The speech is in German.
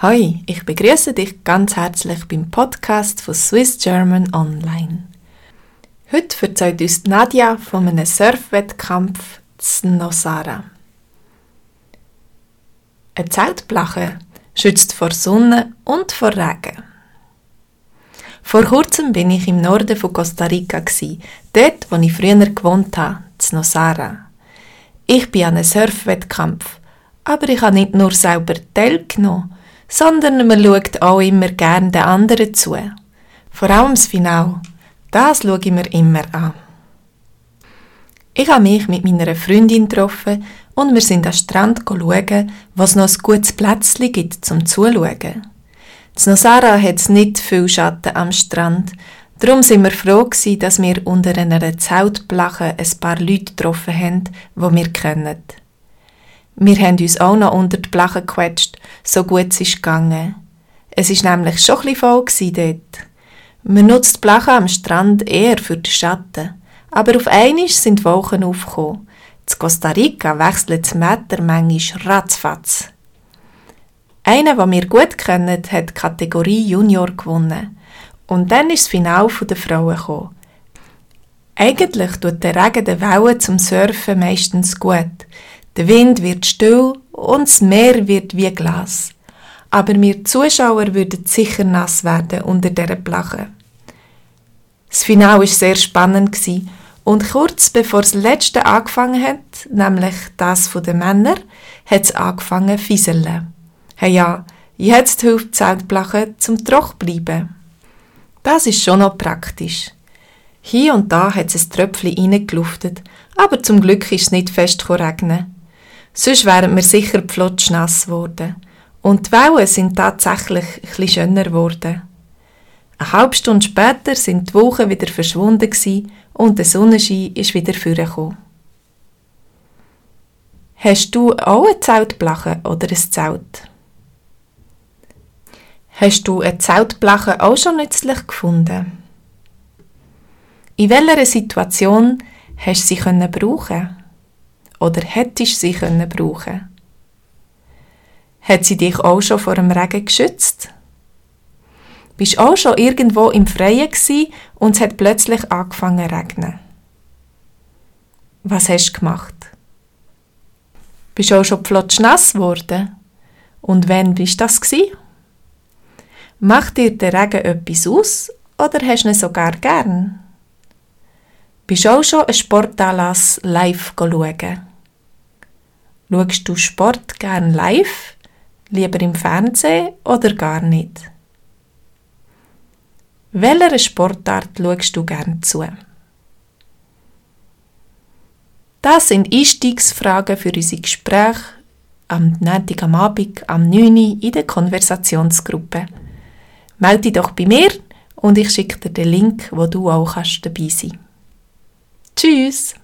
Hi, ich begrüße dich ganz herzlich beim Podcast von Swiss German Online. Heute erzählt uns Nadja von einem Surfwettkampf in. Eine Zeltplache schützt vor Sonne und vor Regen. Vor kurzem bin ich im Norden von Costa Rica, dort, wo ich früher gewohnt habe, in. Ich bin an einem Surfwettkampf, aber ich habe nicht nur selber teilgenommen, sondern man schaut auch immer gerne den anderen zu. Vor allem das Finale. Das schaue ich mir immer an. Ich habe mich mit meiner Freundin getroffen und wir sind am Strand schauen, was noch ein gutes Plätzchen gibt zum Zuschauen. In Nosara hat nicht viel Schatten am Strand, darum sind wir froh dass wir unter einer Zeltplache ein paar Leute getroffen haben, die wir kennen. Wir haben uns auch noch unter die Plache gequetscht, so gut es ist gegangen. Es ist nämlich schon ein voll dort. Man nutzt die Plache am Strand eher für den Schatten. Aber auf einmal sind Wolken aufgekommen. In Costa Rica wechselt das Wetter manchmal ratzfatz. Einer, den wir gut kennen, hat die Kategorie Junior gewonnen. Und dann ist das Finale der Frauen gekommen. Eigentlich tut der Regen den Wellen zum Surfen meistens gut. Der Wind wird still und das Meer wird wie Glas. Aber wir Zuschauer würden sicher nass werden unter dieser Plache. Das Finale war sehr spannend und kurz bevor das letzte angefangen hat, nämlich das der Männer, hat es angefangen zu fieseln. Hey ja, jetzt hilft die Zeltplache zum trocken bleiben. Das ist schon noch praktisch. Hier und da hat es ein Tröpfchen reingeluftet, aber zum Glück ist es nicht fest regnen. Sonst wären wir sicher pflotschnass geworden. Und die Wellen sind tatsächlich etwas schöner geworden. Eine halbe Stunde später sind die Wochen wieder verschwunden und der Sonnenschein ist wieder vorgekommen. Hast du auch eine Zeltplache oder ein Zelt? Hast du eine Zeltplache auch schon nützlich gefunden? In welcher Situation hast du sie brauchen oder hättest sie können brauchen? Hat sie dich auch schon vor dem Regen geschützt? Bist auch schon irgendwo im Freien und es hat plötzlich angefangen zu regnen? Was hast du gemacht? Bist auch schon nass geworden? Und wann bist das gsi? Macht dir der Regen etwas aus oder hast du ihn sogar gern? Bist auch schon einen Sportanlass live schauen? Schaust du Sport gern live, lieber im Fernsehen oder gar nicht? Welcher Sportart schaust du gern zu? Das sind Einstiegsfragen für unsere Gespräche am Montag Abend am 9 Uhr in der Konversationsgruppe. Melde dich doch bei mir und ich schicke dir den Link, wo du auch dabei sein kannst. Tschüss!